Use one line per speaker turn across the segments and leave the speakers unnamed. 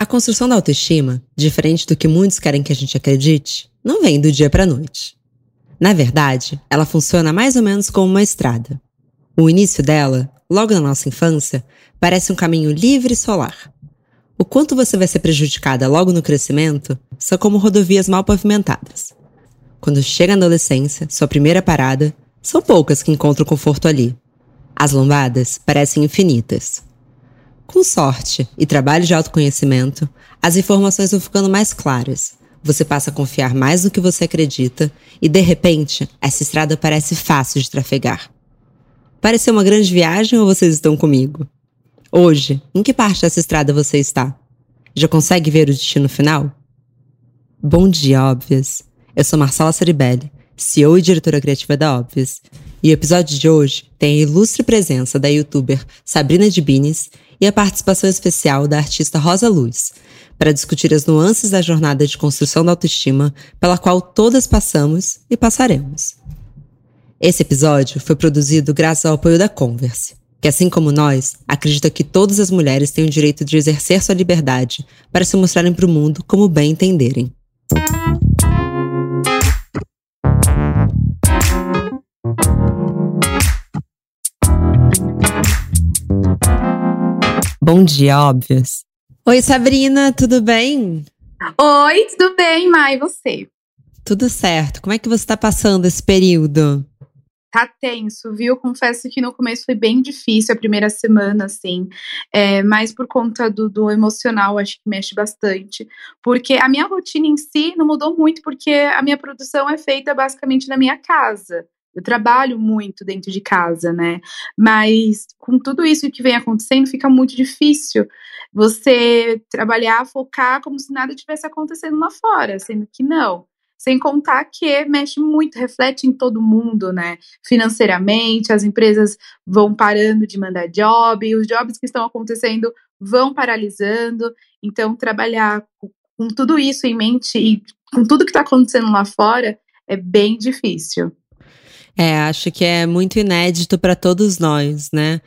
A construção da autoestima, diferente do que muitos querem que a gente acredite, não vem do dia para noite. Na verdade, ela funciona mais ou menos como uma estrada. O início dela, logo na nossa infância, parece um caminho livre e solar. O quanto você vai ser prejudicada logo no crescimento são como rodovias mal pavimentadas. Quando chega a adolescência, sua primeira parada, são poucas que encontram conforto ali. As lombadas parecem infinitas. Com sorte e trabalho de autoconhecimento, as informações vão ficando mais claras. Você passa a confiar mais no que você acredita e, de repente, essa estrada parece fácil de trafegar. Pareceu uma grande viagem ou vocês estão comigo? Hoje, em que parte dessa estrada você está? Já consegue ver o destino final? Bom dia, Óbvias! Eu sou Marcela Ceribelli, CEO e diretora criativa da Óbvias, e o episódio de hoje tem a ilustre presença da youtuber Sabrina Dibines e a participação especial da artista Rosa Luz, para discutir as nuances da jornada de construção da autoestima pela qual todas passamos e passaremos. Esse episódio foi produzido graças ao apoio da Converse, que, assim como nós, acredita que todas as mulheres têm o direito de exercer sua liberdade para se mostrarem para o mundo como bem entenderem. Bom dia, óbvias. Oi, Sabrina, tudo bem?
Oi, tudo bem, Mai, e você?
Tudo certo. Como é que você está passando esse período?
Tá tenso, viu? Confesso que no começo foi bem difícil a primeira semana, assim. É, mas por conta do, do emocional, acho que mexe bastante. Porque a minha rotina em si não mudou muito, porque a minha produção é feita basicamente na minha casa. Eu trabalho muito dentro de casa, né? Mas com tudo isso que vem acontecendo, fica muito difícil você trabalhar, focar como se nada tivesse acontecendo lá fora, sendo que não. Sem contar que mexe muito, reflete em todo mundo, né? Financeiramente, as empresas vão parando de mandar job, os jobs que estão acontecendo vão paralisando. Então, trabalhar com, com tudo isso em mente e com tudo que está acontecendo lá fora é bem difícil.
É, acho que é muito inédito para todos nós, né?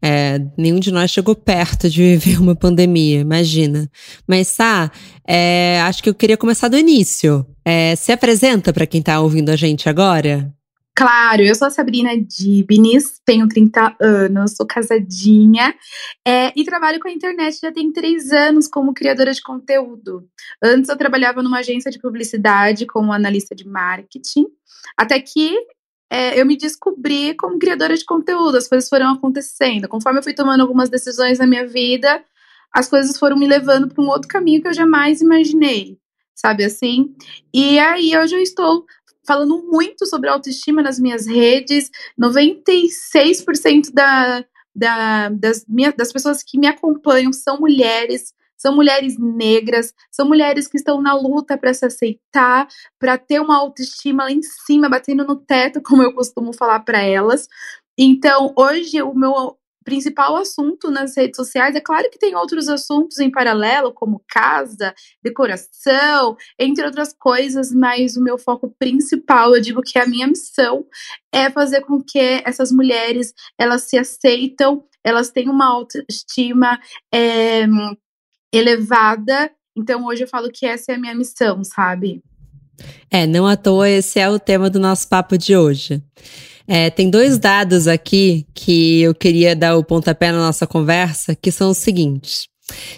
É, nenhum de nós chegou perto de viver uma pandemia, imagina. Mas, Sá, é, acho que eu queria começar do início. É, se apresenta para quem está ouvindo a gente agora?
Claro, eu sou a Sabrina Dibnis, tenho 30 anos, sou casadinha é, e trabalho com a internet já tem três anos como criadora de conteúdo. Antes eu trabalhava numa agência de publicidade como analista de marketing, até que é, eu me descobri como criadora de conteúdo, as coisas foram acontecendo. Conforme eu fui tomando algumas decisões na minha vida, as coisas foram me levando para um outro caminho que eu jamais imaginei, sabe assim? E aí hoje eu estou falando muito sobre autoestima nas minhas redes, 96% da, da, das, minha, das pessoas que me acompanham são mulheres, são mulheres negras, são mulheres que estão na luta para se aceitar, para ter uma autoestima lá em cima, batendo no teto, como eu costumo falar para elas. Então, hoje o meu principal assunto nas redes sociais. É claro que tem outros assuntos em paralelo, como casa, decoração, entre outras coisas, mas o meu foco principal, eu digo que a minha missão, é fazer com que essas mulheres elas se aceitam, elas tenham uma autoestima é, elevada. Então hoje eu falo que essa é a minha missão, sabe?
É, não à toa esse é o tema do nosso papo de hoje. É, tem dois dados aqui que eu queria dar o pontapé na nossa conversa, que são os seguintes.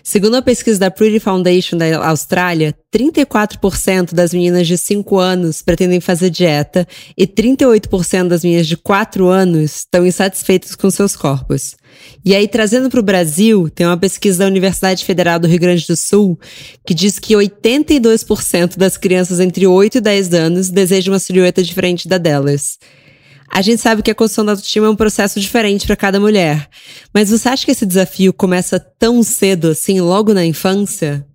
Segundo a pesquisa da Pretty Foundation da Austrália, 34% das meninas de 5 anos pretendem fazer dieta e 38% das meninas de 4 anos estão insatisfeitas com seus corpos. E aí, trazendo para o Brasil, tem uma pesquisa da Universidade Federal do Rio Grande do Sul que diz que 82% das crianças entre 8 e 10 anos desejam uma silhueta diferente da delas. A gente sabe que a construção da autoestima é um processo diferente para cada mulher. Mas você acha que esse desafio começa tão cedo assim, logo na infância?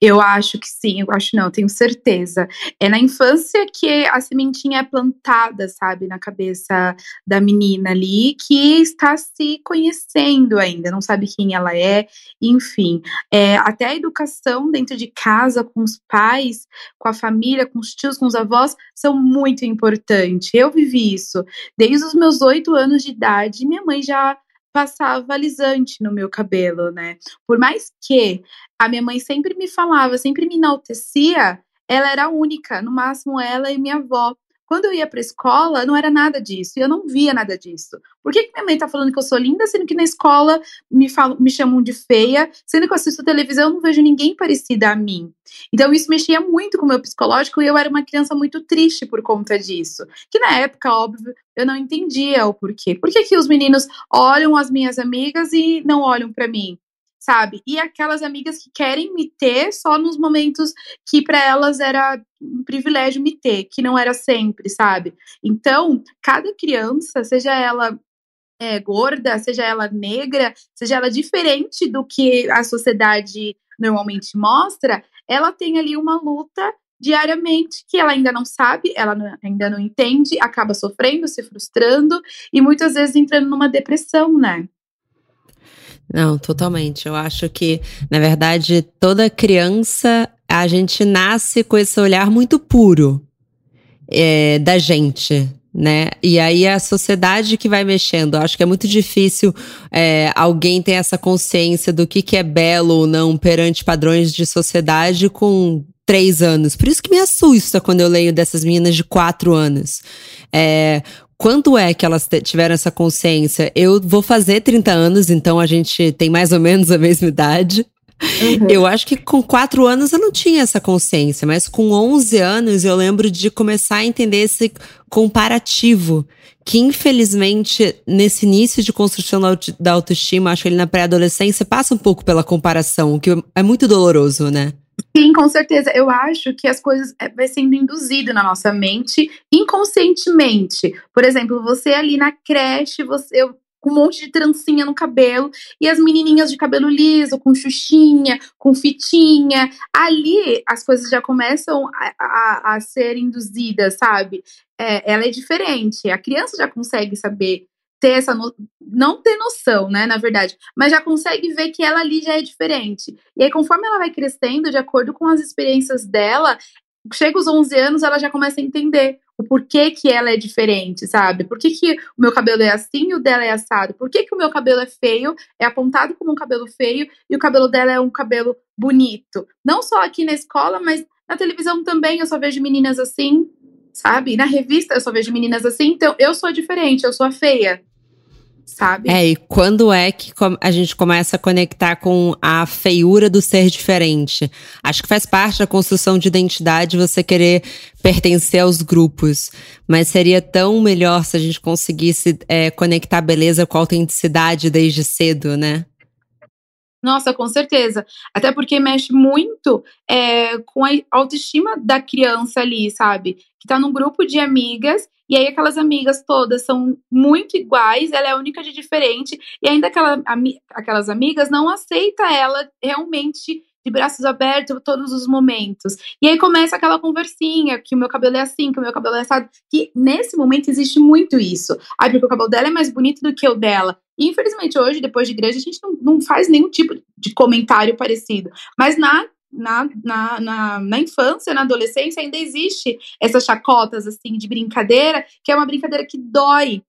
Eu acho que sim, eu acho não, tenho certeza. É na infância que a sementinha é plantada, sabe, na cabeça da menina ali, que está se conhecendo ainda, não sabe quem ela é, enfim. É, até a educação dentro de casa, com os pais, com a família, com os tios, com os avós, são muito importantes. Eu vivi isso. Desde os meus oito anos de idade, minha mãe já passava alisante no meu cabelo, né? Por mais que a minha mãe sempre me falava, sempre me enaltecia, ela era única, no máximo ela e minha avó. Quando eu ia para a escola, não era nada disso, e eu não via nada disso. Por que, que minha mãe está falando que eu sou linda, sendo que na escola me, falam, me chamam de feia, sendo que eu assisto televisão, não vejo ninguém parecida a mim? Então isso mexia muito com o meu psicológico e eu era uma criança muito triste por conta disso. Que na época, óbvio, eu não entendia o porquê. Por que, que os meninos olham as minhas amigas e não olham para mim? Sabe? E aquelas amigas que querem me ter só nos momentos que para elas era um privilégio me ter, que não era sempre, sabe? Então, cada criança, seja ela é, gorda, seja ela negra, seja ela diferente do que a sociedade normalmente mostra, ela tem ali uma luta diariamente que ela ainda não sabe, ela não, ainda não entende, acaba sofrendo, se frustrando e muitas vezes entrando numa depressão, né?
Não, totalmente. Eu acho que, na verdade, toda criança, a gente nasce com esse olhar muito puro é, da gente, né? E aí é a sociedade que vai mexendo. Eu acho que é muito difícil é, alguém ter essa consciência do que, que é belo ou não perante padrões de sociedade com três anos. Por isso que me assusta quando eu leio dessas meninas de quatro anos. É, quando é que elas tiveram essa consciência? Eu vou fazer 30 anos, então a gente tem mais ou menos a mesma idade. Uhum. Eu acho que com quatro anos eu não tinha essa consciência, mas com 11 anos eu lembro de começar a entender esse comparativo, que infelizmente nesse início de construção da autoestima, acho que ele na pré-adolescência passa um pouco pela comparação, o que é muito doloroso, né?
Sim, com certeza. Eu acho que as coisas é, vai sendo induzido na nossa mente inconscientemente. Por exemplo, você ali na creche, você com um monte de trancinha no cabelo e as menininhas de cabelo liso, com xuxinha, com fitinha. Ali as coisas já começam a, a, a ser induzidas, sabe? É, ela é diferente. A criança já consegue saber ter essa no... não ter noção, né, na verdade, mas já consegue ver que ela ali já é diferente. E aí conforme ela vai crescendo, de acordo com as experiências dela, chega os 11 anos, ela já começa a entender o porquê que ela é diferente, sabe? Por que, que o meu cabelo é assim e o dela é assado? Por que, que o meu cabelo é feio, é apontado como um cabelo feio e o cabelo dela é um cabelo bonito? Não só aqui na escola, mas na televisão também eu só vejo meninas assim, sabe? Na revista eu só vejo meninas assim, então eu sou diferente, eu sou a feia sabe?
É, e quando é que a gente começa a conectar com a feiura do ser diferente? Acho que faz parte da construção de identidade você querer pertencer aos grupos, mas seria tão melhor se a gente conseguisse é, conectar beleza com autenticidade desde cedo, né?
Nossa, com certeza. Até porque mexe muito é, com a autoestima da criança ali, sabe? Que tá num grupo de amigas, e aí aquelas amigas todas são muito iguais, ela é a única de diferente, e ainda aquela, aquelas amigas não aceita ela realmente de braços abertos todos os momentos. E aí começa aquela conversinha, que o meu cabelo é assim, que o meu cabelo é assado, que nesse momento existe muito isso. Ai, porque o cabelo dela é mais bonito do que o dela. E infelizmente hoje, depois de igreja, a gente não, não faz nenhum tipo de comentário parecido. Mas na na, na, na, na, infância, na adolescência, ainda existe essas chacotas assim de brincadeira, que é uma brincadeira que dói.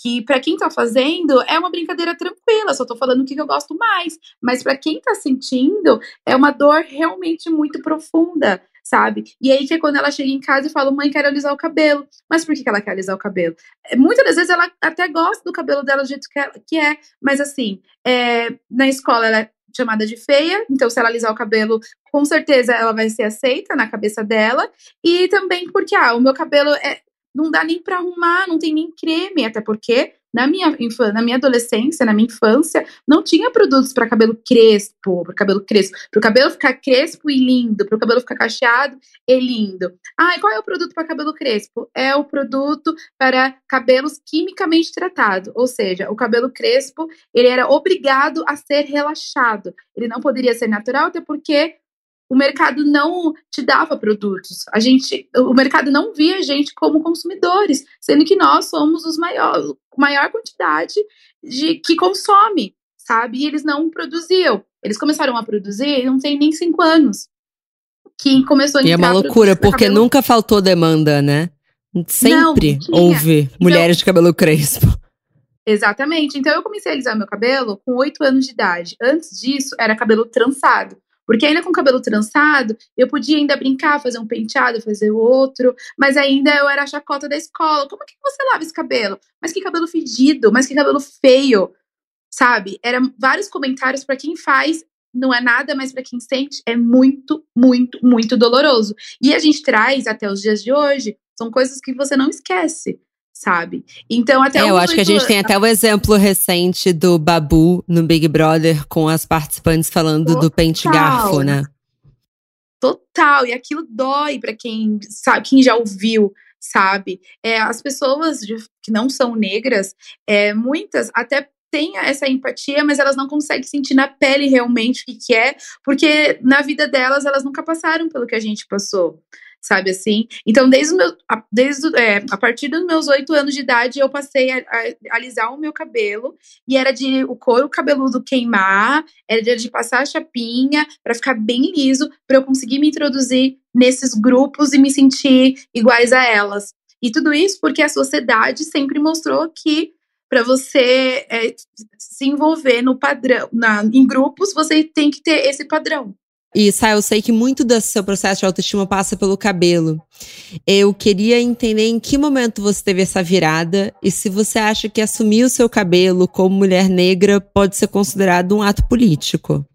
Que para quem tá fazendo é uma brincadeira tranquila, só tô falando o que eu gosto mais. Mas para quem tá sentindo, é uma dor realmente muito profunda sabe? E aí que é quando ela chega em casa e fala, mãe, quero alisar o cabelo. Mas por que ela quer alisar o cabelo? É, muitas das vezes ela até gosta do cabelo dela do jeito que, ela, que é, mas assim, é, na escola ela é chamada de feia, então se ela alisar o cabelo, com certeza ela vai ser aceita na cabeça dela, e também porque, ah, o meu cabelo é, não dá nem para arrumar, não tem nem creme, até porque na minha, na minha adolescência, na minha infância, não tinha produtos para cabelo crespo, para cabelo crespo, para o cabelo ficar crespo e lindo, para o cabelo ficar cacheado e lindo. Ah, e qual é o produto para cabelo crespo? É o produto para cabelos quimicamente tratados, ou seja, o cabelo crespo ele era obrigado a ser relaxado. Ele não poderia ser natural, até porque o mercado não te dava produtos. A gente, o mercado não via a gente como consumidores, sendo que nós somos os maiores, maior quantidade de que consome, sabe? E eles não produziam. Eles começaram a produzir, não tem nem cinco anos. Que começou a
E é uma loucura, porque cabelo... nunca faltou demanda, né? Sempre não, houve então mulheres de cabelo crespo.
Exatamente. Então eu comecei a alisar meu cabelo com 8 anos de idade. Antes disso, era cabelo trançado. Porque ainda com cabelo trançado, eu podia ainda brincar, fazer um penteado, fazer o outro, mas ainda eu era a chacota da escola. Como é que você lava esse cabelo? Mas que cabelo fedido, mas que cabelo feio, sabe? Eram vários comentários para quem faz, não é nada, mas para quem sente é muito, muito, muito doloroso. E a gente traz até os dias de hoje, são coisas que você não esquece sabe? Então, até
é, eu acho que a gente tem até o exemplo recente do Babu no Big Brother com as participantes falando Total. do pente garfo, né?
Total, e aquilo dói para quem sabe, quem já ouviu, sabe? É, as pessoas de, que não são negras, é, muitas até têm essa empatia, mas elas não conseguem sentir na pele realmente o que, que é, porque na vida delas elas nunca passaram pelo que a gente passou, sabe assim? Então, desde, meu, desde é, a partir dos meus oito anos de idade, eu passei a, a, alisar o meu cabelo e era de o couro cabeludo queimar, era de, de passar a chapinha para ficar bem liso, para eu conseguir me introduzir nesses grupos e me sentir iguais a elas. E tudo isso porque a sociedade sempre mostrou que para você é, se envolver no padrão, na, em grupos, você tem que ter esse padrão.
E, Sai, eu sei que muito do seu processo de autoestima passa pelo cabelo. Eu queria entender em que momento você teve essa virada e se você acha que assumir o seu cabelo como mulher negra pode ser considerado um ato político.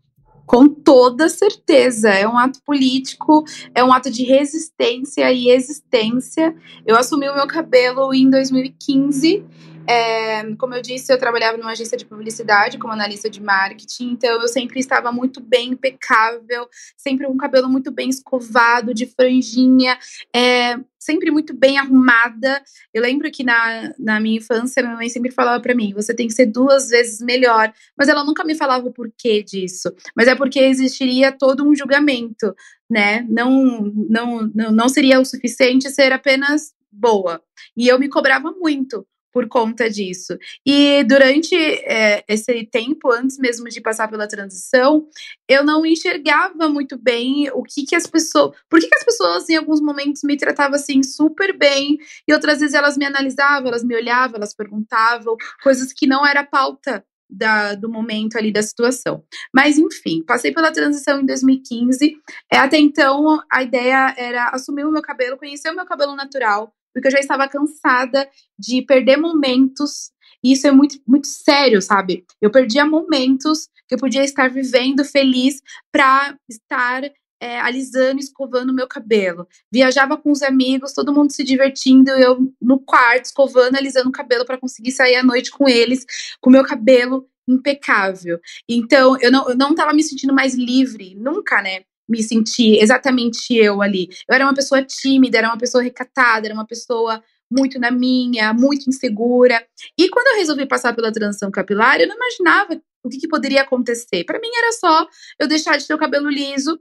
Com toda certeza, é um ato político, é um ato de resistência e existência. Eu assumi o meu cabelo em 2015 é, como eu disse, eu trabalhava numa agência de publicidade como analista de marketing, então eu sempre estava muito bem, impecável, sempre com um cabelo muito bem escovado, de franjinha, é, sempre muito bem arrumada. Eu lembro que na, na minha infância, minha mãe sempre falava para mim: você tem que ser duas vezes melhor. Mas ela nunca me falava o porquê disso. Mas é porque existiria todo um julgamento, né? Não, não, não, não seria o suficiente ser apenas boa. E eu me cobrava muito por conta disso. E durante é, esse tempo, antes mesmo de passar pela transição, eu não enxergava muito bem o que que as pessoas, por que, que as pessoas em alguns momentos me tratavam assim super bem e outras vezes elas me analisavam, elas me olhavam, elas perguntavam coisas que não era pauta da, do momento ali da situação. Mas enfim, passei pela transição em 2015. É, até então a ideia era assumir o meu cabelo, conhecer o meu cabelo natural, porque eu já estava cansada de perder momentos. E isso é muito, muito sério, sabe? Eu perdia momentos que eu podia estar vivendo feliz para estar é, alisando, escovando meu cabelo. Viajava com os amigos, todo mundo se divertindo, eu no quarto, escovando, alisando o cabelo para conseguir sair à noite com eles, com meu cabelo impecável. Então, eu não, eu não me sentindo mais livre, nunca, né? Me sentir exatamente eu ali. Eu era uma pessoa tímida, era uma pessoa recatada, era uma pessoa muito na minha, muito insegura. E quando eu resolvi passar pela transição capilar, eu não imaginava o que, que poderia acontecer. Para mim era só eu deixar de ter o cabelo liso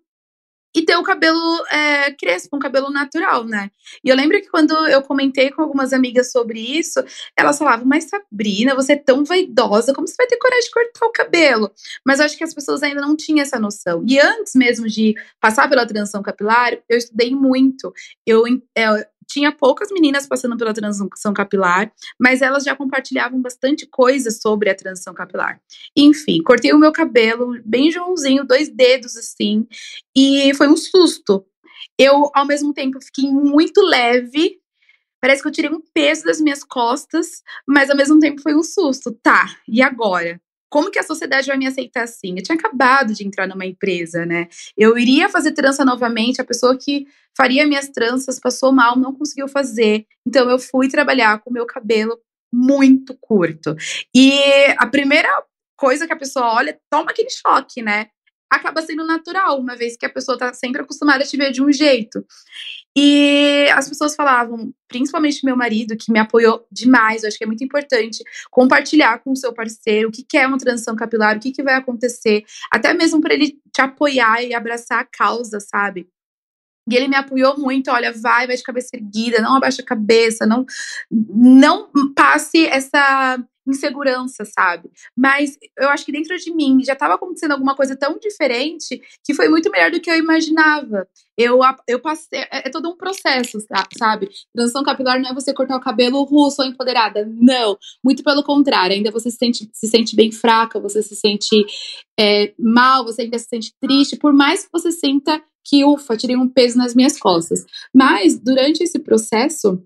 e ter o cabelo é, crespo, um cabelo natural, né? E eu lembro que quando eu comentei com algumas amigas sobre isso, elas falavam, mas Sabrina, você é tão vaidosa, como você vai ter coragem de cortar o cabelo? Mas eu acho que as pessoas ainda não tinham essa noção. E antes mesmo de passar pela transição capilar, eu estudei muito. Eu, é, tinha poucas meninas passando pela transição capilar, mas elas já compartilhavam bastante coisa sobre a transição capilar. Enfim, cortei o meu cabelo bem Joãozinho, dois dedos assim, e foi um susto. Eu, ao mesmo tempo, fiquei muito leve. Parece que eu tirei um peso das minhas costas, mas ao mesmo tempo foi um susto. Tá, e agora? como que a sociedade vai me aceitar assim? Eu tinha acabado de entrar numa empresa, né? Eu iria fazer trança novamente, a pessoa que faria minhas tranças passou mal, não conseguiu fazer. Então eu fui trabalhar com o meu cabelo muito curto. E a primeira coisa que a pessoa olha, toma aquele choque, né? Acaba sendo natural, uma vez que a pessoa tá sempre acostumada a te ver de um jeito. E as pessoas falavam, principalmente meu marido, que me apoiou demais, eu acho que é muito importante compartilhar com o seu parceiro o que, é uma transição capilar, o que, que vai acontecer, até mesmo para ele te apoiar e abraçar a causa, sabe? E ele me apoiou muito, olha, vai, vai de cabeça erguida, não abaixa a cabeça, não não passe essa insegurança, sabe? Mas eu acho que dentro de mim já estava acontecendo alguma coisa tão diferente que foi muito melhor do que eu imaginava. Eu, eu passei. É, é todo um processo, sabe? Transição capilar não é você cortar o cabelo russo ou empoderada. Não. Muito pelo contrário. Ainda você se sente, se sente bem fraca, você se sente é, mal, você ainda se sente triste, por mais que você sinta que, ufa, tirei um peso nas minhas costas. Mas, durante esse processo,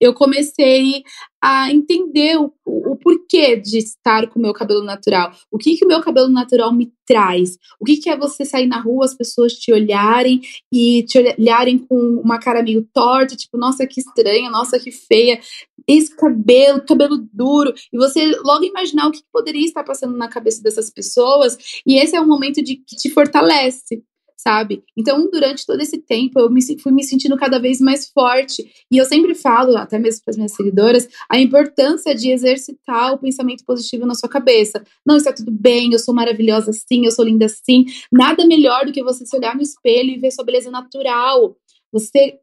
eu comecei a entender o, o, porquê de estar com o meu cabelo natural. O que, que o meu cabelo natural me traz? O que, que é você sair na rua, as pessoas te olharem e te olharem com uma cara meio torta, tipo, nossa, que estranha, nossa, que feia. Esse cabelo, cabelo duro. E você logo imaginar o que poderia estar passando na cabeça dessas pessoas. E esse é um momento de que te fortalece sabe? Então, durante todo esse tempo, eu me, fui me sentindo cada vez mais forte. E eu sempre falo, até mesmo para as minhas seguidoras, a importância de exercitar o pensamento positivo na sua cabeça. Não, está tudo bem, eu sou maravilhosa sim, eu sou linda sim. Nada melhor do que você se olhar no espelho e ver sua beleza natural. Você é,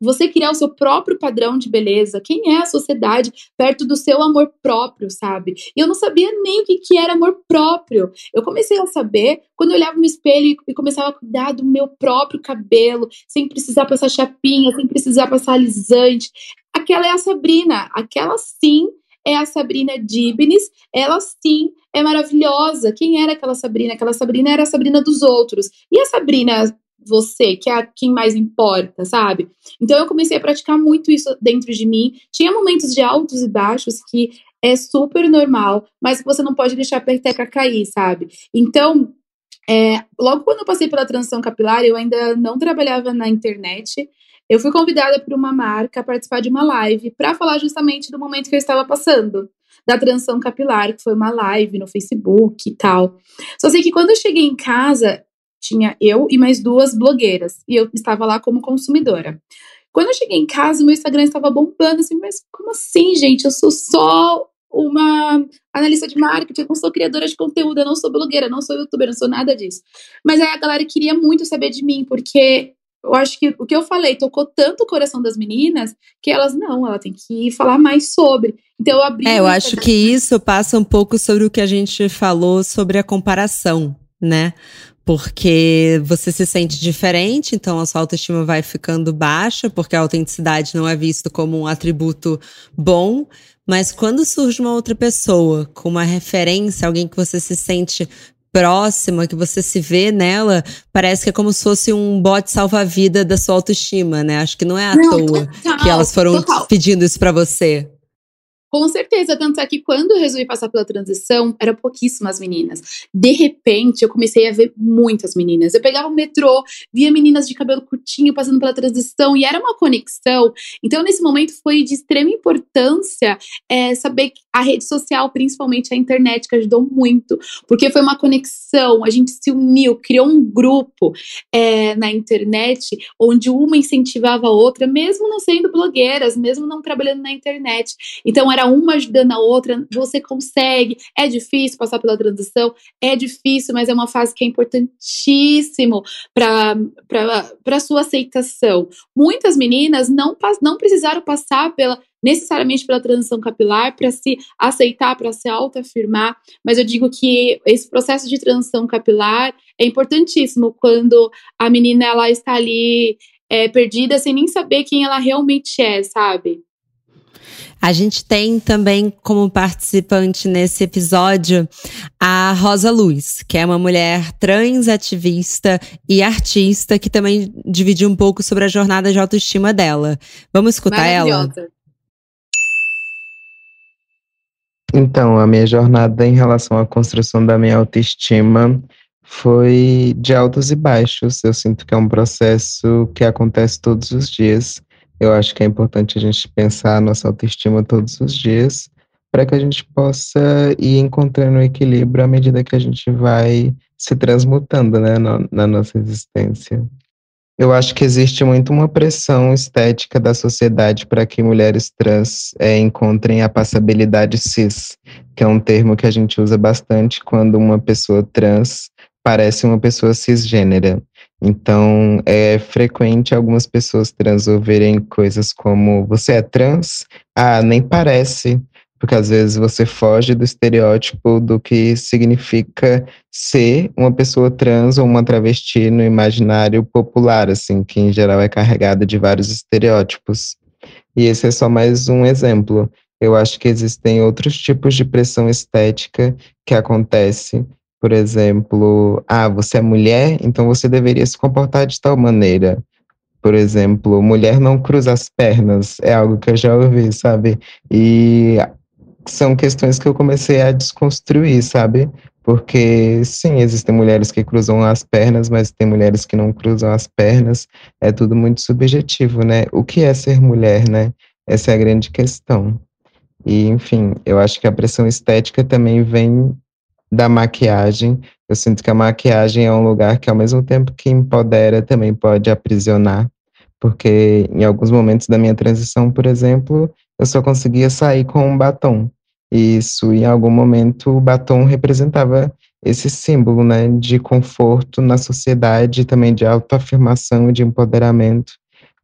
você criar o seu próprio padrão de beleza. Quem é a sociedade perto do seu amor próprio, sabe? E eu não sabia nem o que, que era amor próprio. Eu comecei a saber quando eu olhava no espelho e começava a cuidar do meu próprio cabelo, sem precisar passar chapinha, sem precisar passar alisante. Aquela é a Sabrina. Aquela sim é a Sabrina Dibnes. Ela sim é maravilhosa. Quem era aquela Sabrina? Aquela Sabrina era a Sabrina dos outros. E a Sabrina você, que é quem mais importa, sabe? Então eu comecei a praticar muito isso dentro de mim. Tinha momentos de altos e baixos que é super normal, mas você não pode deixar a peteca cair, sabe? Então, é, logo quando eu passei pela transição capilar, eu ainda não trabalhava na internet. Eu fui convidada por uma marca a participar de uma live para falar justamente do momento que eu estava passando da transição capilar, que foi uma live no Facebook e tal. Só sei que quando eu cheguei em casa, tinha eu e mais duas blogueiras, e eu estava lá como consumidora. Quando eu cheguei em casa, meu Instagram estava bombando, assim, mas como assim, gente? Eu sou só uma analista de marketing, eu não sou criadora de conteúdo, eu não sou blogueira, não sou youtuber, não sou nada disso. Mas aí a galera queria muito saber de mim, porque eu acho que o que eu falei tocou tanto o coração das meninas que elas, não, ela tem que falar mais sobre. Então eu abri.
É, eu acho que isso passa um pouco sobre o que a gente falou sobre a comparação, né? Porque você se sente diferente, então a sua autoestima vai ficando baixa, porque a autenticidade não é visto como um atributo bom. Mas quando surge uma outra pessoa com uma referência, alguém que você se sente próxima, que você se vê nela, parece que é como se fosse um bote salva-vida da sua autoestima, né? Acho que não é à não, toa total, que elas foram total. pedindo isso para você.
Com certeza, tanto é que quando eu resolvi passar pela transição, eram pouquíssimas meninas. De repente, eu comecei a ver muitas meninas. Eu pegava o metrô, via meninas de cabelo curtinho passando pela transição e era uma conexão. Então, nesse momento, foi de extrema importância é, saber que a rede social, principalmente a internet, que ajudou muito, porque foi uma conexão. A gente se uniu, criou um grupo é, na internet onde uma incentivava a outra, mesmo não sendo blogueiras, mesmo não trabalhando na internet. Então, era uma ajudando a outra, você consegue. É difícil passar pela transição, é difícil, mas é uma fase que é importantíssimo para a sua aceitação. Muitas meninas não, não precisaram passar pela necessariamente pela transição capilar para se aceitar, para se autoafirmar, mas eu digo que esse processo de transição capilar é importantíssimo quando a menina ela está ali é, perdida sem nem saber quem ela realmente é, sabe?
A gente tem também como participante nesse episódio a Rosa Luz, que é uma mulher trans ativista e artista que também dividiu um pouco sobre a jornada de autoestima dela. Vamos escutar ela?
Então, a minha jornada em relação à construção da minha autoestima foi de altos e baixos. Eu sinto que é um processo que acontece todos os dias eu acho que é importante a gente pensar a nossa autoestima todos os dias para que a gente possa ir encontrando equilíbrio à medida que a gente vai se transmutando né, na, na nossa existência. Eu acho que existe muito uma pressão estética da sociedade para que mulheres trans é, encontrem a passabilidade cis, que é um termo que a gente usa bastante quando uma pessoa trans parece uma pessoa cisgênera. Então, é frequente algumas pessoas trans ouvirem coisas como: você é trans? Ah, nem parece. Porque às vezes você foge do estereótipo do que significa ser uma pessoa trans ou uma travesti no imaginário popular, assim, que em geral é carregado de vários estereótipos. E esse é só mais um exemplo. Eu acho que existem outros tipos de pressão estética que acontece por exemplo, ah, você é mulher, então você deveria se comportar de tal maneira. Por exemplo, mulher não cruza as pernas, é algo que eu já ouvi, sabe? E são questões que eu comecei a desconstruir, sabe? Porque, sim, existem mulheres que cruzam as pernas, mas tem mulheres que não cruzam as pernas. É tudo muito subjetivo, né? O que é ser mulher, né? Essa é a grande questão. E, enfim, eu acho que a pressão estética também vem da maquiagem. Eu sinto que a maquiagem é um lugar que, ao mesmo tempo que empodera, também pode aprisionar. Porque em alguns momentos da minha transição, por exemplo, eu só conseguia sair com um batom. Isso, em algum momento, o batom representava esse símbolo né, de conforto na sociedade, também de autoafirmação e de empoderamento.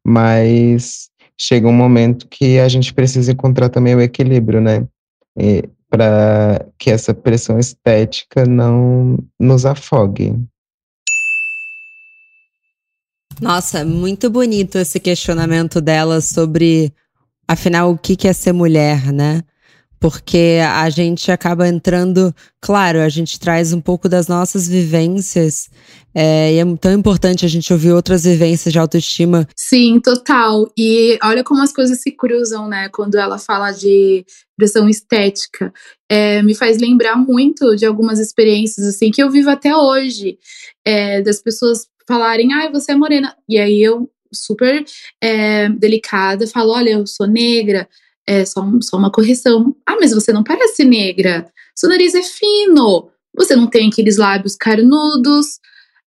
Mas chega um momento que a gente precisa encontrar também o equilíbrio, né? Para que essa pressão estética não nos afogue.
Nossa, muito bonito esse questionamento dela sobre, afinal, o que é ser mulher, né? porque a gente acaba entrando, claro, a gente traz um pouco das nossas vivências, é, e é tão importante a gente ouvir outras vivências de autoestima.
Sim, total. E olha como as coisas se cruzam, né? Quando ela fala de pressão estética, é, me faz lembrar muito de algumas experiências assim que eu vivo até hoje, é, das pessoas falarem, ai, ah, você é morena, e aí eu super é, delicada falo, olha, eu sou negra é só, só uma correção. Ah, mas você não parece negra. Seu nariz é fino. Você não tem aqueles lábios carnudos.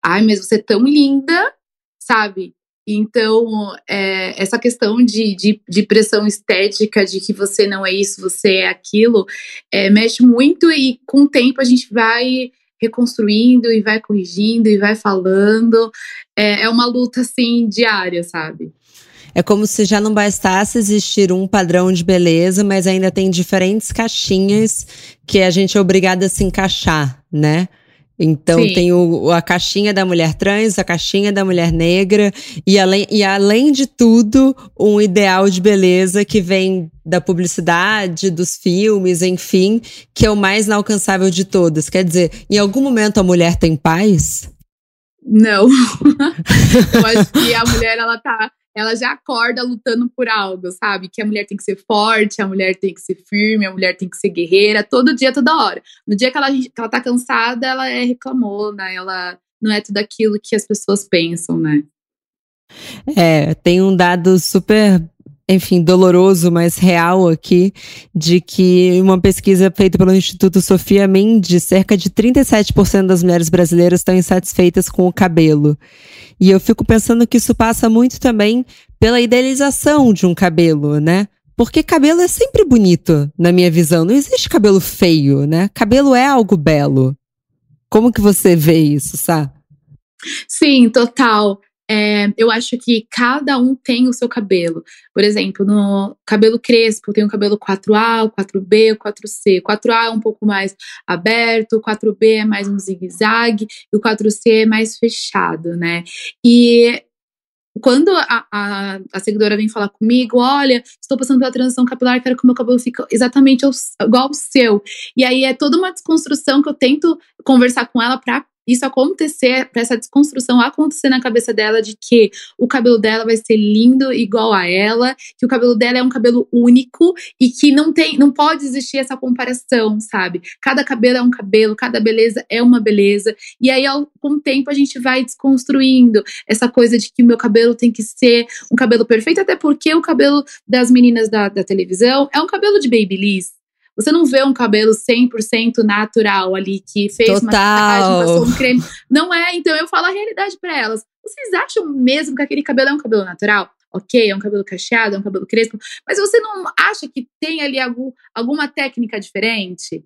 Ai, mas você é tão linda, sabe? Então, é, essa questão de, de, de, pressão estética, de que você não é isso, você é aquilo, é, mexe muito e com o tempo a gente vai reconstruindo e vai corrigindo e vai falando. É, é uma luta, assim, diária, sabe?
É como se já não bastasse existir um padrão de beleza, mas ainda tem diferentes caixinhas que a gente é obrigada a se encaixar, né? Então Sim. tem o, a caixinha da mulher trans, a caixinha da mulher negra, e além, e além de tudo, um ideal de beleza que vem da publicidade, dos filmes, enfim, que é o mais inalcançável de todas. Quer dizer, em algum momento a mulher tem paz?
Não. Eu acho que a mulher, ela tá ela já acorda lutando por algo, sabe? Que a mulher tem que ser forte, a mulher tem que ser firme, a mulher tem que ser guerreira, todo dia, toda hora. No dia que ela, que ela tá cansada, ela é reclamona, ela não é tudo aquilo que as pessoas pensam, né?
É, tem um dado super enfim, doloroso, mas real aqui, de que uma pesquisa feita pelo Instituto Sofia Mendes, cerca de 37% das mulheres brasileiras estão insatisfeitas com o cabelo. E eu fico pensando que isso passa muito também pela idealização de um cabelo, né? Porque cabelo é sempre bonito, na minha visão. Não existe cabelo feio, né? Cabelo é algo belo. Como que você vê isso, Sá?
Sim, total. É, eu acho que cada um tem o seu cabelo. Por exemplo, no cabelo crespo, tem o cabelo 4A, o 4B, o 4C. O 4A é um pouco mais aberto, o 4B é mais um zigue-zague, e o 4C é mais fechado, né? E quando a, a, a, seguidora vem falar comigo, olha, estou passando pela transição capilar, quero que o meu cabelo fique exatamente igual ao seu. E aí é toda uma desconstrução que eu tento conversar com ela para isso acontecer, para essa desconstrução acontecer na cabeça dela de que o cabelo dela vai ser lindo igual a ela, que o cabelo dela é um cabelo único e que não tem, não pode existir essa comparação, sabe? Cada cabelo é um cabelo, cada beleza é uma beleza. E aí, ao, com o tempo, a gente vai desconstruindo essa coisa de que o meu cabelo tem que ser um cabelo perfeito, até porque o cabelo das meninas da, da televisão é um cabelo de babyliss você não vê um cabelo 100% natural ali, que fez Total. uma maquiagem, passou um creme. Não é, então eu falo a realidade para elas. Vocês acham mesmo que aquele cabelo é um cabelo natural? Ok, é um cabelo cacheado, é um cabelo crespo, mas você não acha que tem ali algum, alguma técnica diferente?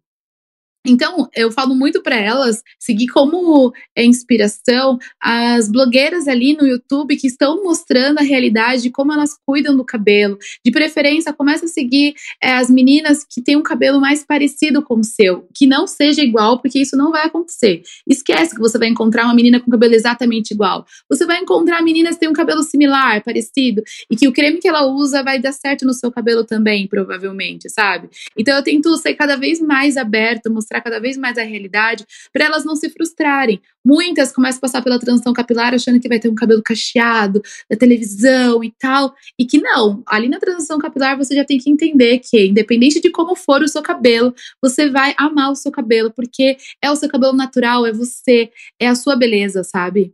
Então, eu falo muito para elas seguir como inspiração as blogueiras ali no YouTube que estão mostrando a realidade de como elas cuidam do cabelo. De preferência, começa a seguir é, as meninas que têm um cabelo mais parecido com o seu, que não seja igual, porque isso não vai acontecer. Esquece que você vai encontrar uma menina com cabelo exatamente igual. Você vai encontrar meninas que têm um cabelo similar, parecido, e que o creme que ela usa vai dar certo no seu cabelo também, provavelmente, sabe? Então, eu tento ser cada vez mais aberta, mostrar mostrar cada vez mais a realidade, para elas não se frustrarem. Muitas começam a passar pela transição capilar achando que vai ter um cabelo cacheado, da televisão e tal, e que não. Ali na transição capilar você já tem que entender que, independente de como for o seu cabelo, você vai amar o seu cabelo, porque é o seu cabelo natural, é você, é a sua beleza, sabe?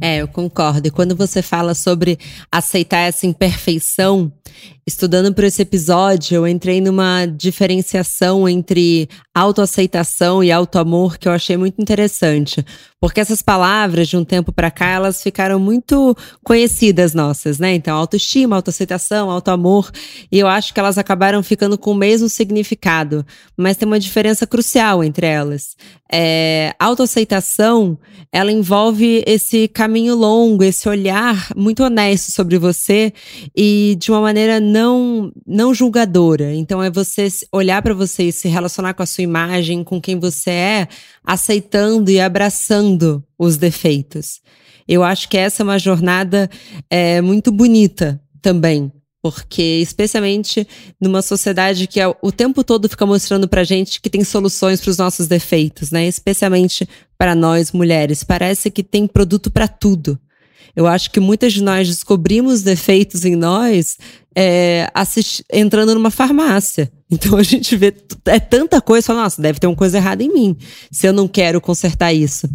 É, eu concordo. E quando você fala sobre aceitar essa imperfeição, estudando por esse episódio, eu entrei numa diferenciação entre autoaceitação e autoamor que eu achei muito interessante. Porque essas palavras, de um tempo para cá, elas ficaram muito conhecidas nossas, né? Então, autoestima, autoaceitação, autoamor. E eu acho que elas acabaram ficando com o mesmo significado. Mas tem uma diferença crucial entre elas. É, autoaceitação, ela envolve esse caminho longo, esse olhar muito honesto sobre você e de uma maneira não, não julgadora. Então, é você olhar para você e se relacionar com a sua imagem, com quem você é, aceitando e abraçando os defeitos. Eu acho que essa é uma jornada é, muito bonita também, porque especialmente numa sociedade que o tempo todo fica mostrando pra gente que tem soluções para os nossos defeitos, né? Especialmente para nós mulheres, parece que tem produto para tudo. Eu acho que muitas de nós descobrimos defeitos em nós é, entrando numa farmácia. Então a gente vê é tanta coisa, fala, nossa, deve ter uma coisa errada em mim, se eu não quero consertar isso.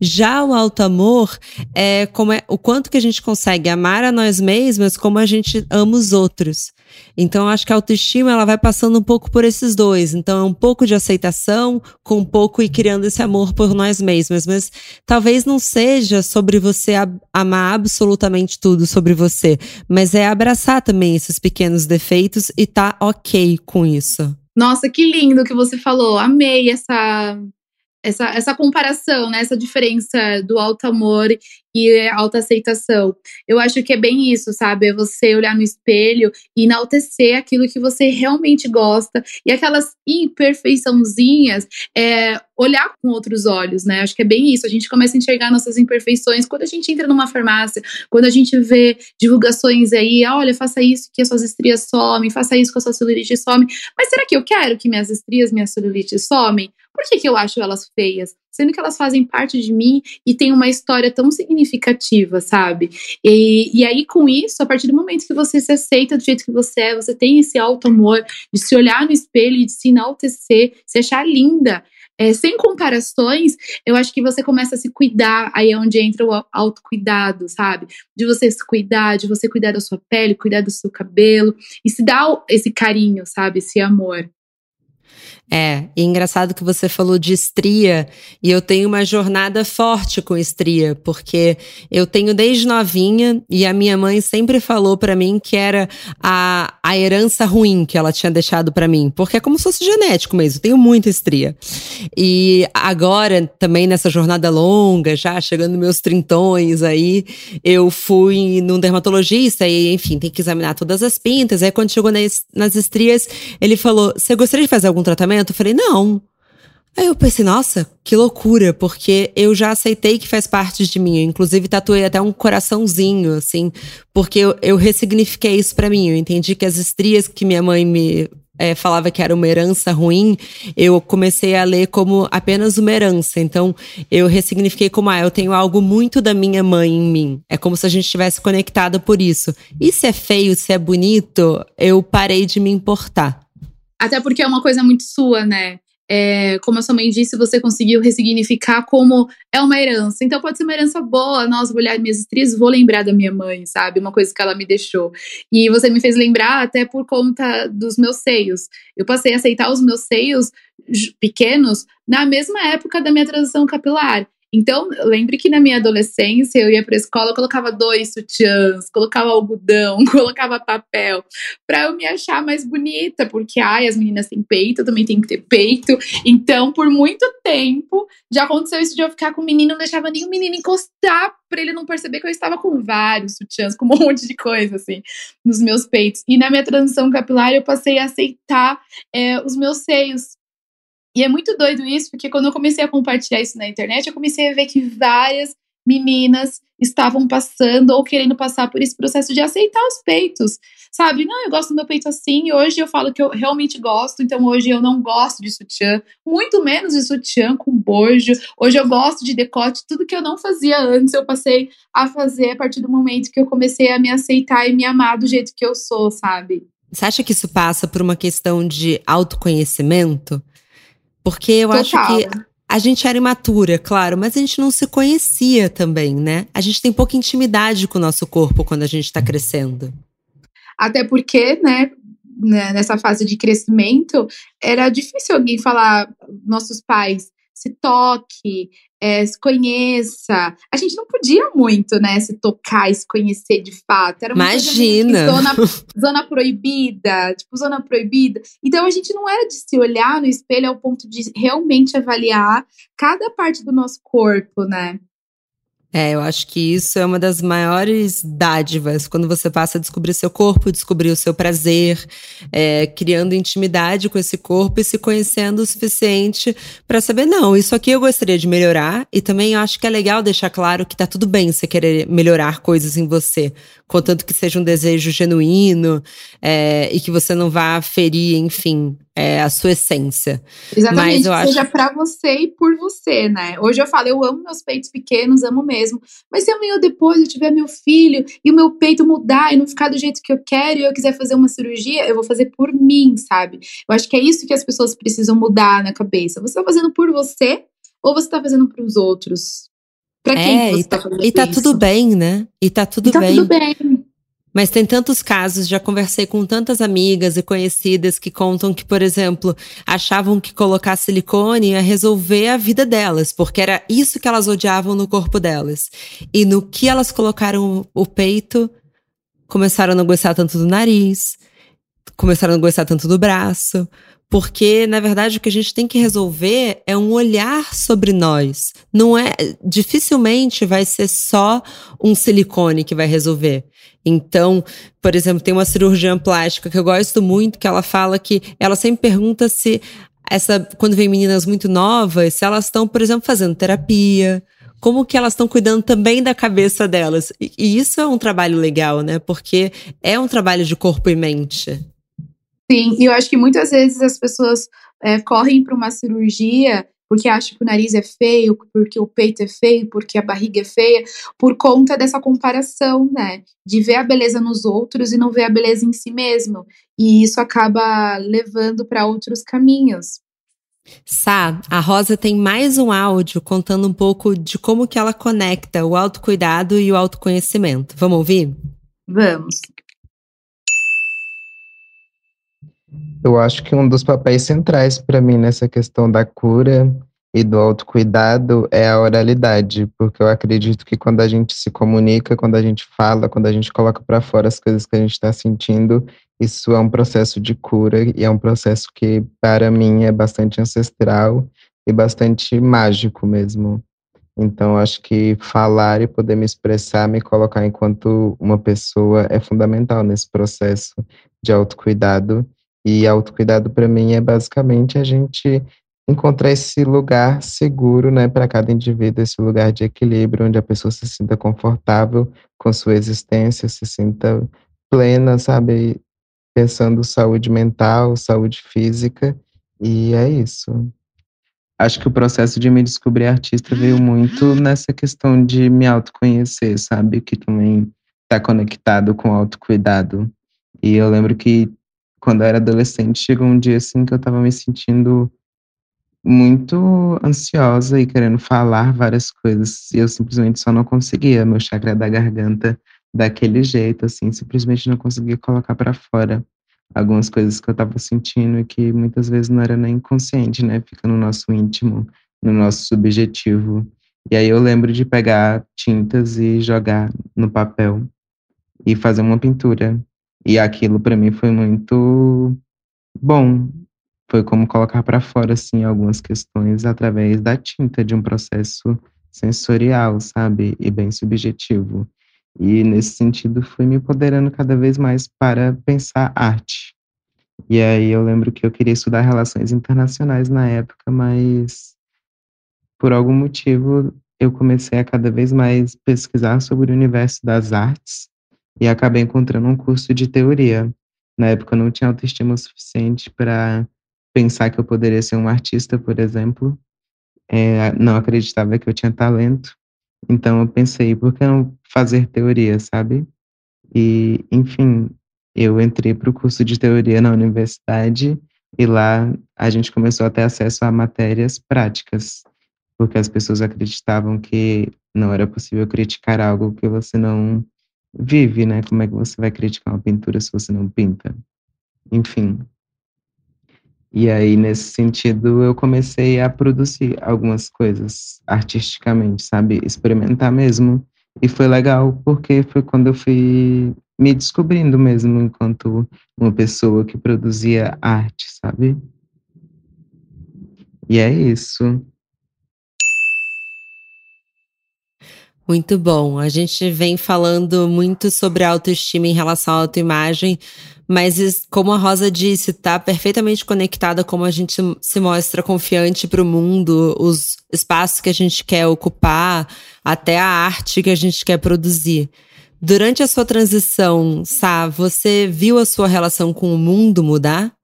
Já o alto amor é como é o quanto que a gente consegue amar a nós mesmas como a gente ama os outros. Então, acho que a autoestima ela vai passando um pouco por esses dois. Então, é um pouco de aceitação, com um pouco e criando esse amor por nós mesmas. Mas talvez não seja sobre você amar absolutamente tudo sobre você, mas é abraçar também esses pequenos defeitos e tá ok com isso.
Nossa, que lindo que você falou. Amei essa essa, essa comparação, né? essa diferença do alto amor e alta aceitação. Eu acho que é bem isso, sabe? É você olhar no espelho e enaltecer aquilo que você realmente gosta e aquelas imperfeiçãozinhas, é, olhar com outros olhos, né? Acho que é bem isso. A gente começa a enxergar nossas imperfeições quando a gente entra numa farmácia, quando a gente vê divulgações aí, ah, olha, faça isso que as suas estrias somem, faça isso que a sua celulite some. Mas será que eu quero que minhas estrias, minhas celulite somem? Por que, que eu acho elas feias? Sendo que elas fazem parte de mim e tem uma história tão significativa, sabe? E, e aí, com isso, a partir do momento que você se aceita do jeito que você é, você tem esse auto-amor de se olhar no espelho e de se enaltecer, se achar linda, é, sem comparações, eu acho que você começa a se cuidar, aí é onde entra o autocuidado, sabe? De você se cuidar, de você cuidar da sua pele, cuidar do seu cabelo e se dar esse carinho, sabe? Esse amor.
É, e engraçado que você falou de estria, e eu tenho uma jornada forte com estria, porque eu tenho desde novinha, e a minha mãe sempre falou para mim que era a, a herança ruim que ela tinha deixado para mim, porque é como se fosse genético mesmo, eu tenho muita estria. E agora, também nessa jornada longa, já chegando meus trintões aí, eu fui num dermatologista, e enfim, tem que examinar todas as pintas, aí quando chegou nas, nas estrias, ele falou, você gostaria de fazer algum tratamento? Eu falei, não. Aí eu pensei, nossa, que loucura, porque eu já aceitei que faz parte de mim. Eu, inclusive, tatuei até um coraçãozinho, assim, porque eu, eu ressignifiquei isso para mim. Eu entendi que as estrias que minha mãe me é, falava que era uma herança ruim, eu comecei a ler como apenas uma herança. Então, eu ressignifiquei como, ah, eu tenho algo muito da minha mãe em mim. É como se a gente estivesse conectado por isso. E se é feio, se é bonito, eu parei de me importar.
Até porque é uma coisa muito sua, né? É, como a sua mãe disse, você conseguiu ressignificar como é uma herança. Então pode ser uma herança boa. Nossa, vou olhar minhas estrias, vou lembrar da minha mãe, sabe? Uma coisa que ela me deixou. E você me fez lembrar até por conta dos meus seios. Eu passei a aceitar os meus seios pequenos na mesma época da minha transição capilar. Então, lembre que na minha adolescência eu ia para a escola, colocava dois sutiãs, colocava algodão, colocava papel, para eu me achar mais bonita, porque ai, as meninas têm peito, eu também tenho que ter peito. Então, por muito tempo, já aconteceu isso de eu ficar com o menino, não deixava o menino encostar para ele não perceber que eu estava com vários sutiãs, com um monte de coisa assim nos meus peitos. E na minha transição capilar eu passei a aceitar é, os meus seios e é muito doido isso, porque quando eu comecei a compartilhar isso na internet, eu comecei a ver que várias meninas estavam passando ou querendo passar por esse processo de aceitar os peitos, sabe? Não, eu gosto do meu peito assim, hoje eu falo que eu realmente gosto, então hoje eu não gosto de sutiã, muito menos de sutiã com bojo. Hoje eu gosto de decote, tudo que eu não fazia antes, eu passei a fazer a partir do momento que eu comecei a me aceitar e me amar do jeito que eu sou, sabe?
Você acha que isso passa por uma questão de autoconhecimento? Porque eu Total. acho que a gente era imatura, claro, mas a gente não se conhecia também, né? A gente tem pouca intimidade com o nosso corpo quando a gente está crescendo.
Até porque, né, né, nessa fase de crescimento, era difícil alguém falar, nossos pais, se toque, é, se conheça. A gente não podia muito, né, se tocar e se conhecer de fato. Era
uma Imagina!
Zona, zona proibida, tipo, zona proibida. Então a gente não era de se olhar no espelho ao ponto de realmente avaliar cada parte do nosso corpo, né?
É, eu acho que isso é uma das maiores dádivas, quando você passa a descobrir seu corpo, descobrir o seu prazer, é, criando intimidade com esse corpo e se conhecendo o suficiente para saber, não, isso aqui eu gostaria de melhorar. E também eu acho que é legal deixar claro que tá tudo bem você querer melhorar coisas em você, contanto que seja um desejo genuíno é, e que você não vá ferir, enfim, é, a sua essência.
Exatamente, Mas eu acho... seja para você e por você, né? Hoje eu falo, eu amo meus peitos pequenos, amo mesmo. Mas se amanhã ou depois eu tiver meu filho e o meu peito mudar e não ficar do jeito que eu quero e eu quiser fazer uma cirurgia, eu vou fazer por mim, sabe? Eu acho que é isso que as pessoas precisam mudar na cabeça. Você tá fazendo por você ou você tá fazendo para os outros? Pra quem
é,
você
e tá, tá e tá isso? tudo bem, né? E tá tudo
e tá
bem.
Tudo bem.
Mas tem tantos casos, já conversei com tantas amigas e conhecidas que contam que, por exemplo, achavam que colocar silicone ia resolver a vida delas, porque era isso que elas odiavam no corpo delas. E no que elas colocaram o peito, começaram a não gostar tanto do nariz, começaram a não gostar tanto do braço, porque, na verdade, o que a gente tem que resolver é um olhar sobre nós. Não é. Dificilmente vai ser só um silicone que vai resolver. Então, por exemplo, tem uma cirurgiã plástica que eu gosto muito, que ela fala que ela sempre pergunta se essa, quando vem meninas muito novas, se elas estão, por exemplo, fazendo terapia, como que elas estão cuidando também da cabeça delas. E, isso é um trabalho legal, né? Porque é um trabalho de corpo e mente.
Sim, e eu acho que muitas vezes as pessoas é, correm para uma cirurgia porque acham que o nariz é feio, porque o peito é feio, porque a barriga é feia, por conta dessa comparação, né? De ver a beleza nos outros e não ver a beleza em si mesmo. E isso acaba levando para outros caminhos.
Sá, a Rosa tem mais um áudio contando um pouco de como que ela conecta o autocuidado e o autoconhecimento. Vamos ouvir?
Vamos.
Eu acho que um dos papéis centrais para mim nessa questão da cura e do autocuidado é a oralidade, porque eu acredito que quando a gente se comunica, quando a gente fala, quando a gente coloca para fora as coisas que a gente está sentindo, isso é um processo de cura e é um processo que, para mim, é bastante ancestral e bastante mágico mesmo. Então, acho que falar e poder me expressar, me colocar enquanto uma pessoa é fundamental nesse processo de autocuidado e autocuidado para mim é basicamente a gente encontrar esse lugar seguro, né, para cada indivíduo, esse lugar de equilíbrio onde a pessoa se sinta confortável com sua existência, se sinta plena, sabe, pensando saúde mental, saúde física, e é isso. Acho que o processo de me descobrir artista veio muito nessa questão de me autoconhecer, sabe, que também está conectado com autocuidado. E eu lembro que quando eu era adolescente, chegou um dia assim que eu tava me sentindo muito ansiosa e querendo falar várias coisas, e eu simplesmente só não conseguia, meu chakra da garganta daquele jeito, assim, simplesmente não conseguia colocar para fora algumas coisas que eu tava sentindo e que muitas vezes não era nem consciente, né? Fica no nosso íntimo, no nosso subjetivo. E aí eu lembro de pegar tintas e jogar no papel e fazer uma pintura. E aquilo para mim foi muito bom. Foi como colocar para fora assim algumas questões através da tinta de um processo sensorial, sabe? E bem subjetivo. E nesse sentido fui me empoderando cada vez mais para pensar arte. E aí eu lembro que eu queria estudar relações internacionais na época, mas por algum motivo eu comecei a cada vez mais pesquisar sobre o universo das artes e acabei encontrando um curso de teoria. Na época eu não tinha autoestima suficiente para pensar que eu poderia ser um artista, por exemplo. É, não acreditava que eu tinha talento. Então eu pensei, por que não fazer teoria, sabe? E, enfim, eu entrei para o curso de teoria na universidade e lá a gente começou a ter acesso a matérias práticas, porque as pessoas acreditavam que não era possível criticar algo que você não vive, né? Como é que você vai criticar uma pintura se você não pinta? Enfim. E aí, nesse sentido, eu comecei a produzir algumas coisas artisticamente, sabe? Experimentar mesmo. E foi legal, porque foi quando eu fui me descobrindo mesmo enquanto uma pessoa que produzia arte, sabe? E é isso.
Muito bom. A gente vem falando muito sobre autoestima em relação à autoimagem, mas como a Rosa disse, está perfeitamente conectada como a gente se mostra confiante para o mundo, os espaços que a gente quer ocupar, até a arte que a gente quer produzir. Durante a sua transição, Sá, você viu a sua relação com o mundo mudar?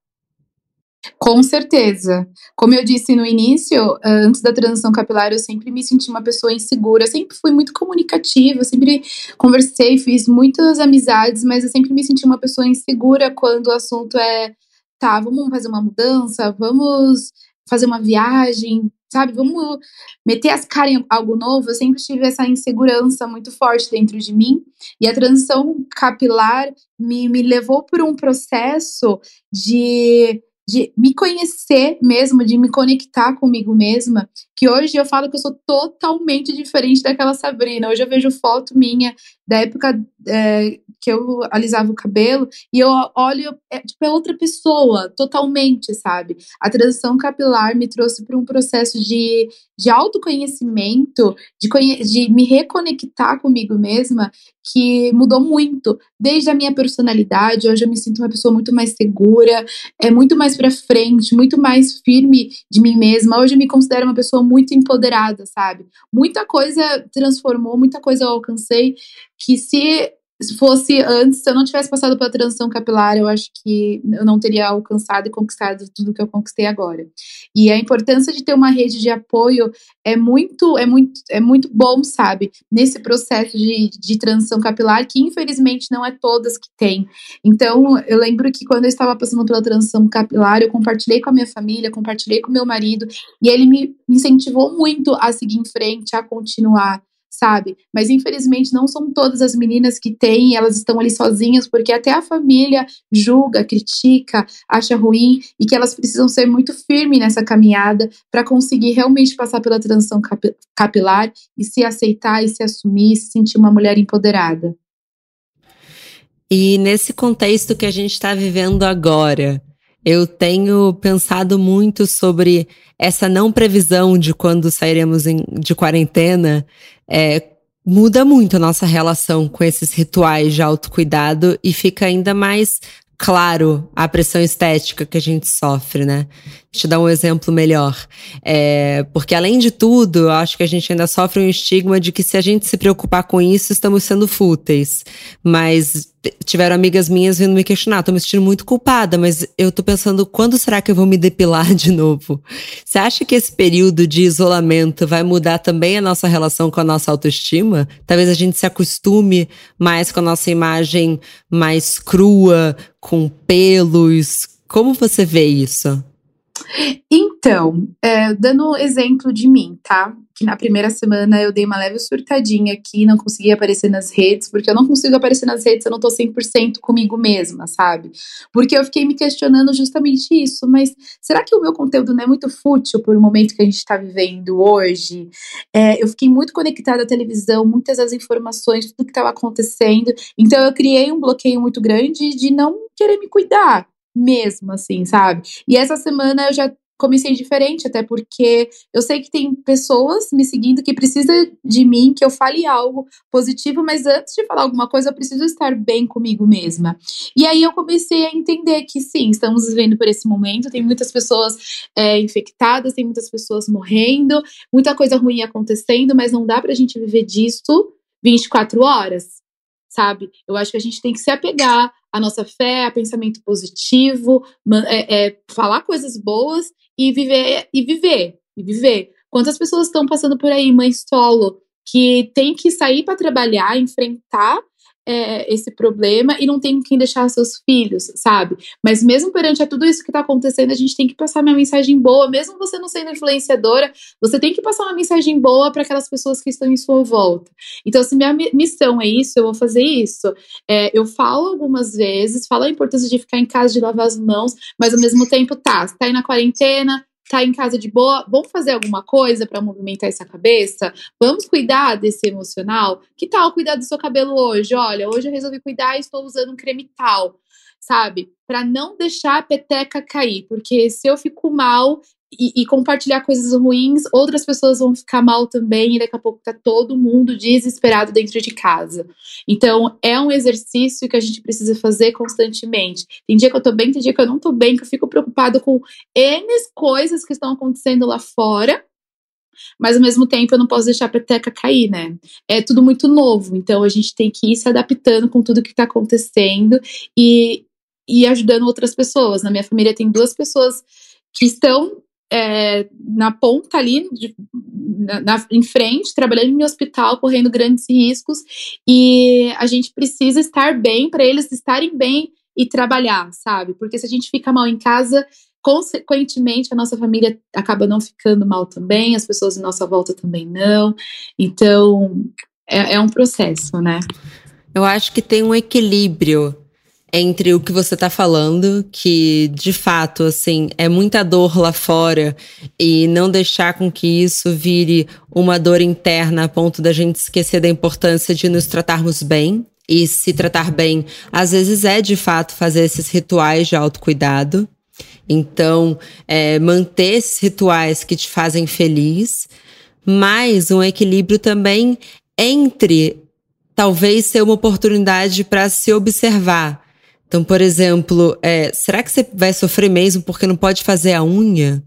Com certeza. Como eu disse no início, antes da transição capilar, eu sempre me senti uma pessoa insegura. Eu sempre fui muito comunicativa, sempre conversei, fiz muitas amizades, mas eu sempre me senti uma pessoa insegura quando o assunto é tá, vamos fazer uma mudança, vamos fazer uma viagem, sabe? Vamos meter as caras em algo novo. Eu sempre tive essa insegurança muito forte dentro de mim. E a transição capilar me, me levou por um processo de de me conhecer mesmo, de me conectar comigo mesma, que hoje eu falo que eu sou totalmente diferente daquela Sabrina. Hoje eu vejo foto minha da época é, que eu alisava o cabelo e eu olho é, tipo, é outra pessoa, totalmente, sabe? A transição capilar me trouxe para um processo de, de autoconhecimento, de, de me reconectar comigo mesma, que mudou muito, desde a minha personalidade. Hoje eu me sinto uma pessoa muito mais segura, é muito mais para frente, muito mais firme de mim mesma. Hoje eu me considero uma pessoa muito empoderada, sabe? Muita coisa transformou, muita coisa eu alcancei que se se fosse antes, se eu não tivesse passado pela transição capilar, eu acho que eu não teria alcançado e conquistado tudo que eu conquistei agora. E a importância de ter uma rede de apoio é muito, é muito, é muito bom, sabe? Nesse processo de, de transição capilar, que infelizmente não é todas que tem. Então, eu lembro que quando eu estava passando pela transição capilar, eu compartilhei com a minha família, compartilhei com meu marido, e ele me incentivou muito a seguir em frente, a continuar sabe? Mas infelizmente não são todas as meninas que têm, elas estão ali sozinhas, porque até a família julga, critica, acha ruim e que elas precisam ser muito firmes nessa caminhada para conseguir realmente passar pela transição capilar e se aceitar e se assumir, se sentir uma mulher empoderada.
E nesse contexto que a gente está vivendo agora, eu tenho pensado muito sobre essa não previsão de quando sairemos em, de quarentena. É, muda muito a nossa relação com esses rituais de autocuidado e fica ainda mais claro a pressão estética que a gente sofre, né? Eu dar um exemplo melhor. É, porque, além de tudo, eu acho que a gente ainda sofre um estigma de que se a gente se preocupar com isso, estamos sendo fúteis. Mas tiveram amigas minhas vindo me questionar, tô me sentindo muito culpada, mas eu tô pensando, quando será que eu vou me depilar de novo? Você acha que esse período de isolamento vai mudar também a nossa relação com a nossa autoestima? Talvez a gente se acostume mais com a nossa imagem mais crua, com pelos. Como você vê isso?
Então, é, dando exemplo de mim, tá? Que na primeira semana eu dei uma leve surtadinha aqui, não consegui aparecer nas redes, porque eu não consigo aparecer nas redes, eu não tô 100% comigo mesma, sabe? Porque eu fiquei me questionando justamente isso, mas será que o meu conteúdo não é muito fútil por o momento que a gente tá vivendo hoje? É, eu fiquei muito conectada à televisão, muitas das informações, tudo que tava acontecendo, então eu criei um bloqueio muito grande de não querer me cuidar mesmo, assim, sabe? E essa semana eu já comecei diferente, até porque eu sei que tem pessoas me seguindo que precisa de mim, que eu fale algo positivo, mas antes de falar alguma coisa, eu preciso estar bem comigo mesma. E aí eu comecei a entender que sim, estamos vivendo por esse momento, tem muitas pessoas é, infectadas, tem muitas pessoas morrendo, muita coisa ruim acontecendo, mas não dá pra gente viver disso 24 horas sabe? Eu acho que a gente tem que se apegar à nossa fé, a pensamento positivo, é, é, falar coisas boas e viver, e viver, e viver. Quantas pessoas estão passando por aí, mãe solo, que tem que sair para trabalhar, enfrentar é, esse problema e não tem quem deixar seus filhos, sabe? Mas mesmo perante a tudo isso que está acontecendo, a gente tem que passar uma mensagem boa, mesmo você não sendo influenciadora, você tem que passar uma mensagem boa para aquelas pessoas que estão em sua volta. Então, se minha missão é isso, eu vou fazer isso. É, eu falo algumas vezes, falo a importância de ficar em casa, de lavar as mãos, mas ao mesmo tempo, tá, você tá aí na quarentena, tá em casa de boa, vamos fazer alguma coisa para movimentar essa cabeça? Vamos cuidar desse emocional? Que tal cuidar do seu cabelo hoje? Olha, hoje eu resolvi cuidar e estou usando um creme tal, sabe? Para não deixar a peteca cair, porque se eu fico mal, e, e, compartilhar coisas ruins, outras pessoas vão ficar mal também, e daqui a pouco tá todo mundo desesperado dentro de casa. Então, é um exercício que a gente precisa fazer constantemente. Tem dia que eu tô bem, tem dia que eu não tô bem, que eu fico preocupado com N coisas que estão acontecendo lá fora, mas ao mesmo tempo eu não posso deixar a peteca cair, né? É tudo muito novo, então a gente tem que ir se adaptando com tudo que tá acontecendo e, e ajudando outras pessoas. Na minha família tem duas pessoas que estão é, na ponta ali, de, na, na, em frente, trabalhando em hospital, correndo grandes riscos, e a gente precisa estar bem para eles estarem bem e trabalhar, sabe? Porque se a gente fica mal em casa, consequentemente a nossa família acaba não ficando mal também, as pessoas em nossa volta também não. Então é, é um processo, né?
Eu acho que tem um equilíbrio entre o que você tá falando, que de fato, assim, é muita dor lá fora, e não deixar com que isso vire uma dor interna a ponto da gente esquecer da importância de nos tratarmos bem. E se tratar bem, às vezes é de fato fazer esses rituais de autocuidado. Então, é, manter esses rituais que te fazem feliz, mas um equilíbrio também entre talvez ser uma oportunidade para se observar então, por exemplo, é, será que você vai sofrer mesmo porque não pode fazer a unha?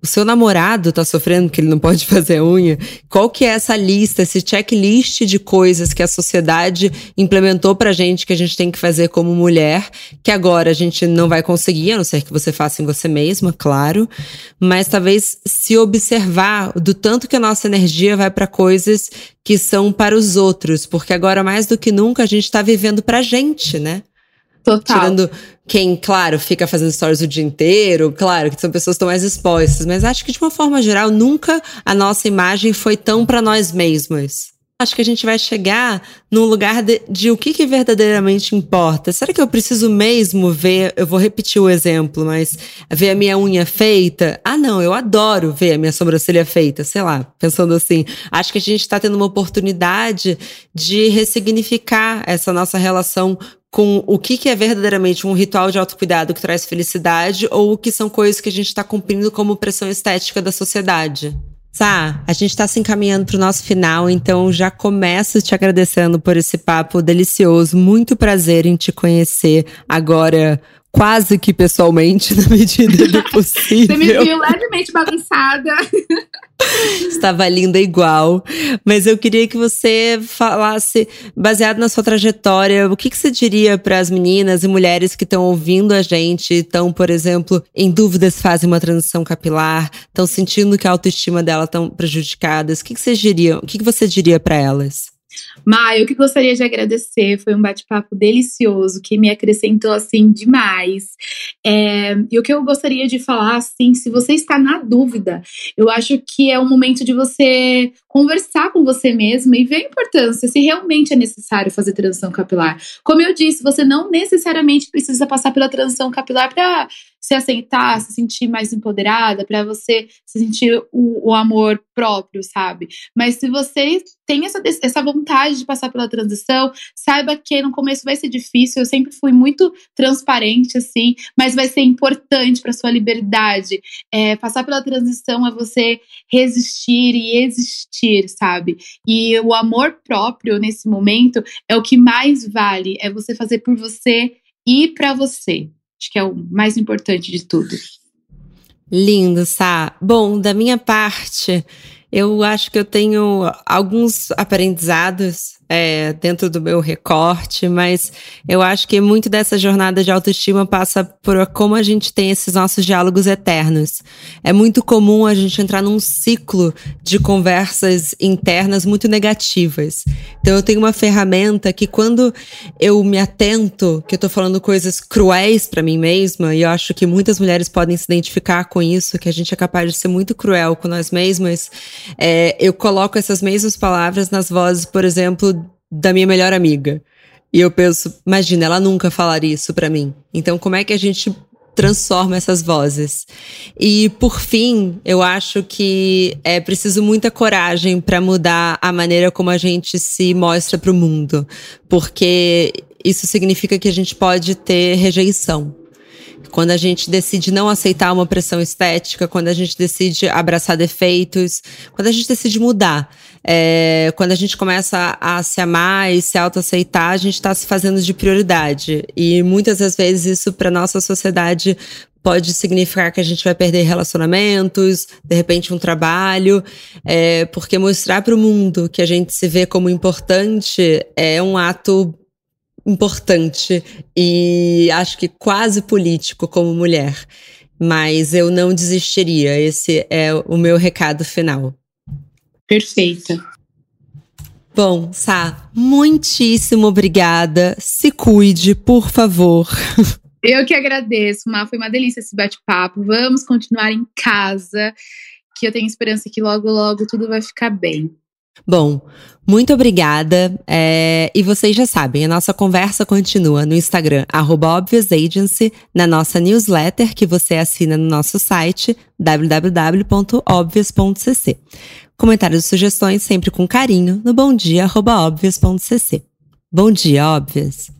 O seu namorado tá sofrendo porque ele não pode fazer a unha? Qual que é essa lista, esse checklist de coisas que a sociedade implementou pra gente que a gente tem que fazer como mulher, que agora a gente não vai conseguir, a não ser que você faça em você mesma, claro, mas talvez se observar do tanto que a nossa energia vai para coisas que são para os outros, porque agora mais do que nunca a gente tá vivendo pra gente, né?
Total.
Tirando quem, claro, fica fazendo stories o dia inteiro, claro que são pessoas que estão mais expostas, mas acho que de uma forma geral nunca a nossa imagem foi tão para nós mesmas. Acho que a gente vai chegar num lugar de, de, o que, que verdadeiramente importa. Será que eu preciso mesmo ver? Eu vou repetir o exemplo, mas ver a minha unha feita? Ah, não, eu adoro ver a minha sobrancelha feita, sei lá, pensando assim. Acho que a gente está tendo uma oportunidade de ressignificar essa nossa relação com o que, que é verdadeiramente um ritual de autocuidado que traz felicidade ou o que são coisas que a gente está cumprindo como pressão estética da sociedade. Sá, a gente está se encaminhando para o nosso final, então já começo te agradecendo por esse papo delicioso. Muito prazer em te conhecer agora quase que pessoalmente, na medida do possível.
Você me viu levemente bagunçada.
Estava linda igual. Mas eu queria que você falasse, baseado na sua trajetória, o que, que você diria para as meninas e mulheres que estão ouvindo a gente, estão, por exemplo, em dúvidas, fazem uma transição capilar, estão sentindo que a autoestima dela estão prejudicadas. O que, que você diria? O que, que você diria para elas?
Ma, eu que gostaria de agradecer, foi um bate-papo delicioso, que me acrescentou, assim, demais. É, e o que eu gostaria de falar, assim, se você está na dúvida, eu acho que é o momento de você conversar com você mesma e ver a importância, se realmente é necessário fazer transição capilar. Como eu disse, você não necessariamente precisa passar pela transição capilar para se aceitar, se sentir mais empoderada, para você se sentir o, o, amor próprio, sabe? Mas se você tem essa, essa vontade de passar pela transição, saiba que no começo vai ser difícil. Eu sempre fui muito transparente, assim, mas vai ser importante para sua liberdade. É, passar pela transição é você resistir e existir, sabe? E o amor próprio nesse momento é o que mais vale, é você fazer por você e para você. Acho que é o mais importante de tudo.
Lindo, Sá. Bom, da minha parte, eu acho que eu tenho alguns aprendizados é, dentro do meu recorte, mas eu acho que muito dessa jornada de autoestima passa por como a gente tem esses nossos diálogos eternos. É muito comum a gente entrar num ciclo de conversas internas muito negativas. Então eu tenho uma ferramenta que quando eu me atento, que eu tô falando coisas cruéis para mim mesma, e eu acho que muitas mulheres podem se identificar com isso, que a gente é capaz de ser muito cruel com nós mesmas, é, eu coloco essas mesmas palavras nas vozes, por exemplo, da minha melhor amiga. E eu penso, imagina, ela nunca falaria isso para mim. Então, como é que a gente transforma essas vozes? E por fim, eu acho que é preciso muita coragem para mudar a maneira como a gente se mostra para o mundo, porque isso significa que a gente pode ter rejeição. Quando a gente decide não aceitar uma pressão estética, quando a gente decide abraçar defeitos, quando a gente decide mudar. É, quando a gente começa a, se amar e se autoaceitar, a gente está se fazendo de prioridade. E muitas das vezes isso para nossa sociedade pode significar que a gente vai perder relacionamentos, de repente um trabalho, é, porque mostrar para o mundo que a gente se vê como importante é um ato importante e acho que quase político como mulher. Mas eu não desistiria. Esse é o meu recado final.
Perfeita.
Bom, Sá, muitíssimo obrigada. Se cuide, por favor.
Eu que agradeço, Má. Foi uma delícia esse bate-papo. Vamos continuar em casa, que eu tenho esperança que logo, logo tudo vai ficar bem.
Bom, muito obrigada. É, e vocês já sabem, a nossa conversa continua no Instagram, @obviousagency, na nossa newsletter que você assina no nosso site www.obvious.cc. Comentários e sugestões sempre com carinho no bomdia@obvious.cc. Bom dia, óbvias!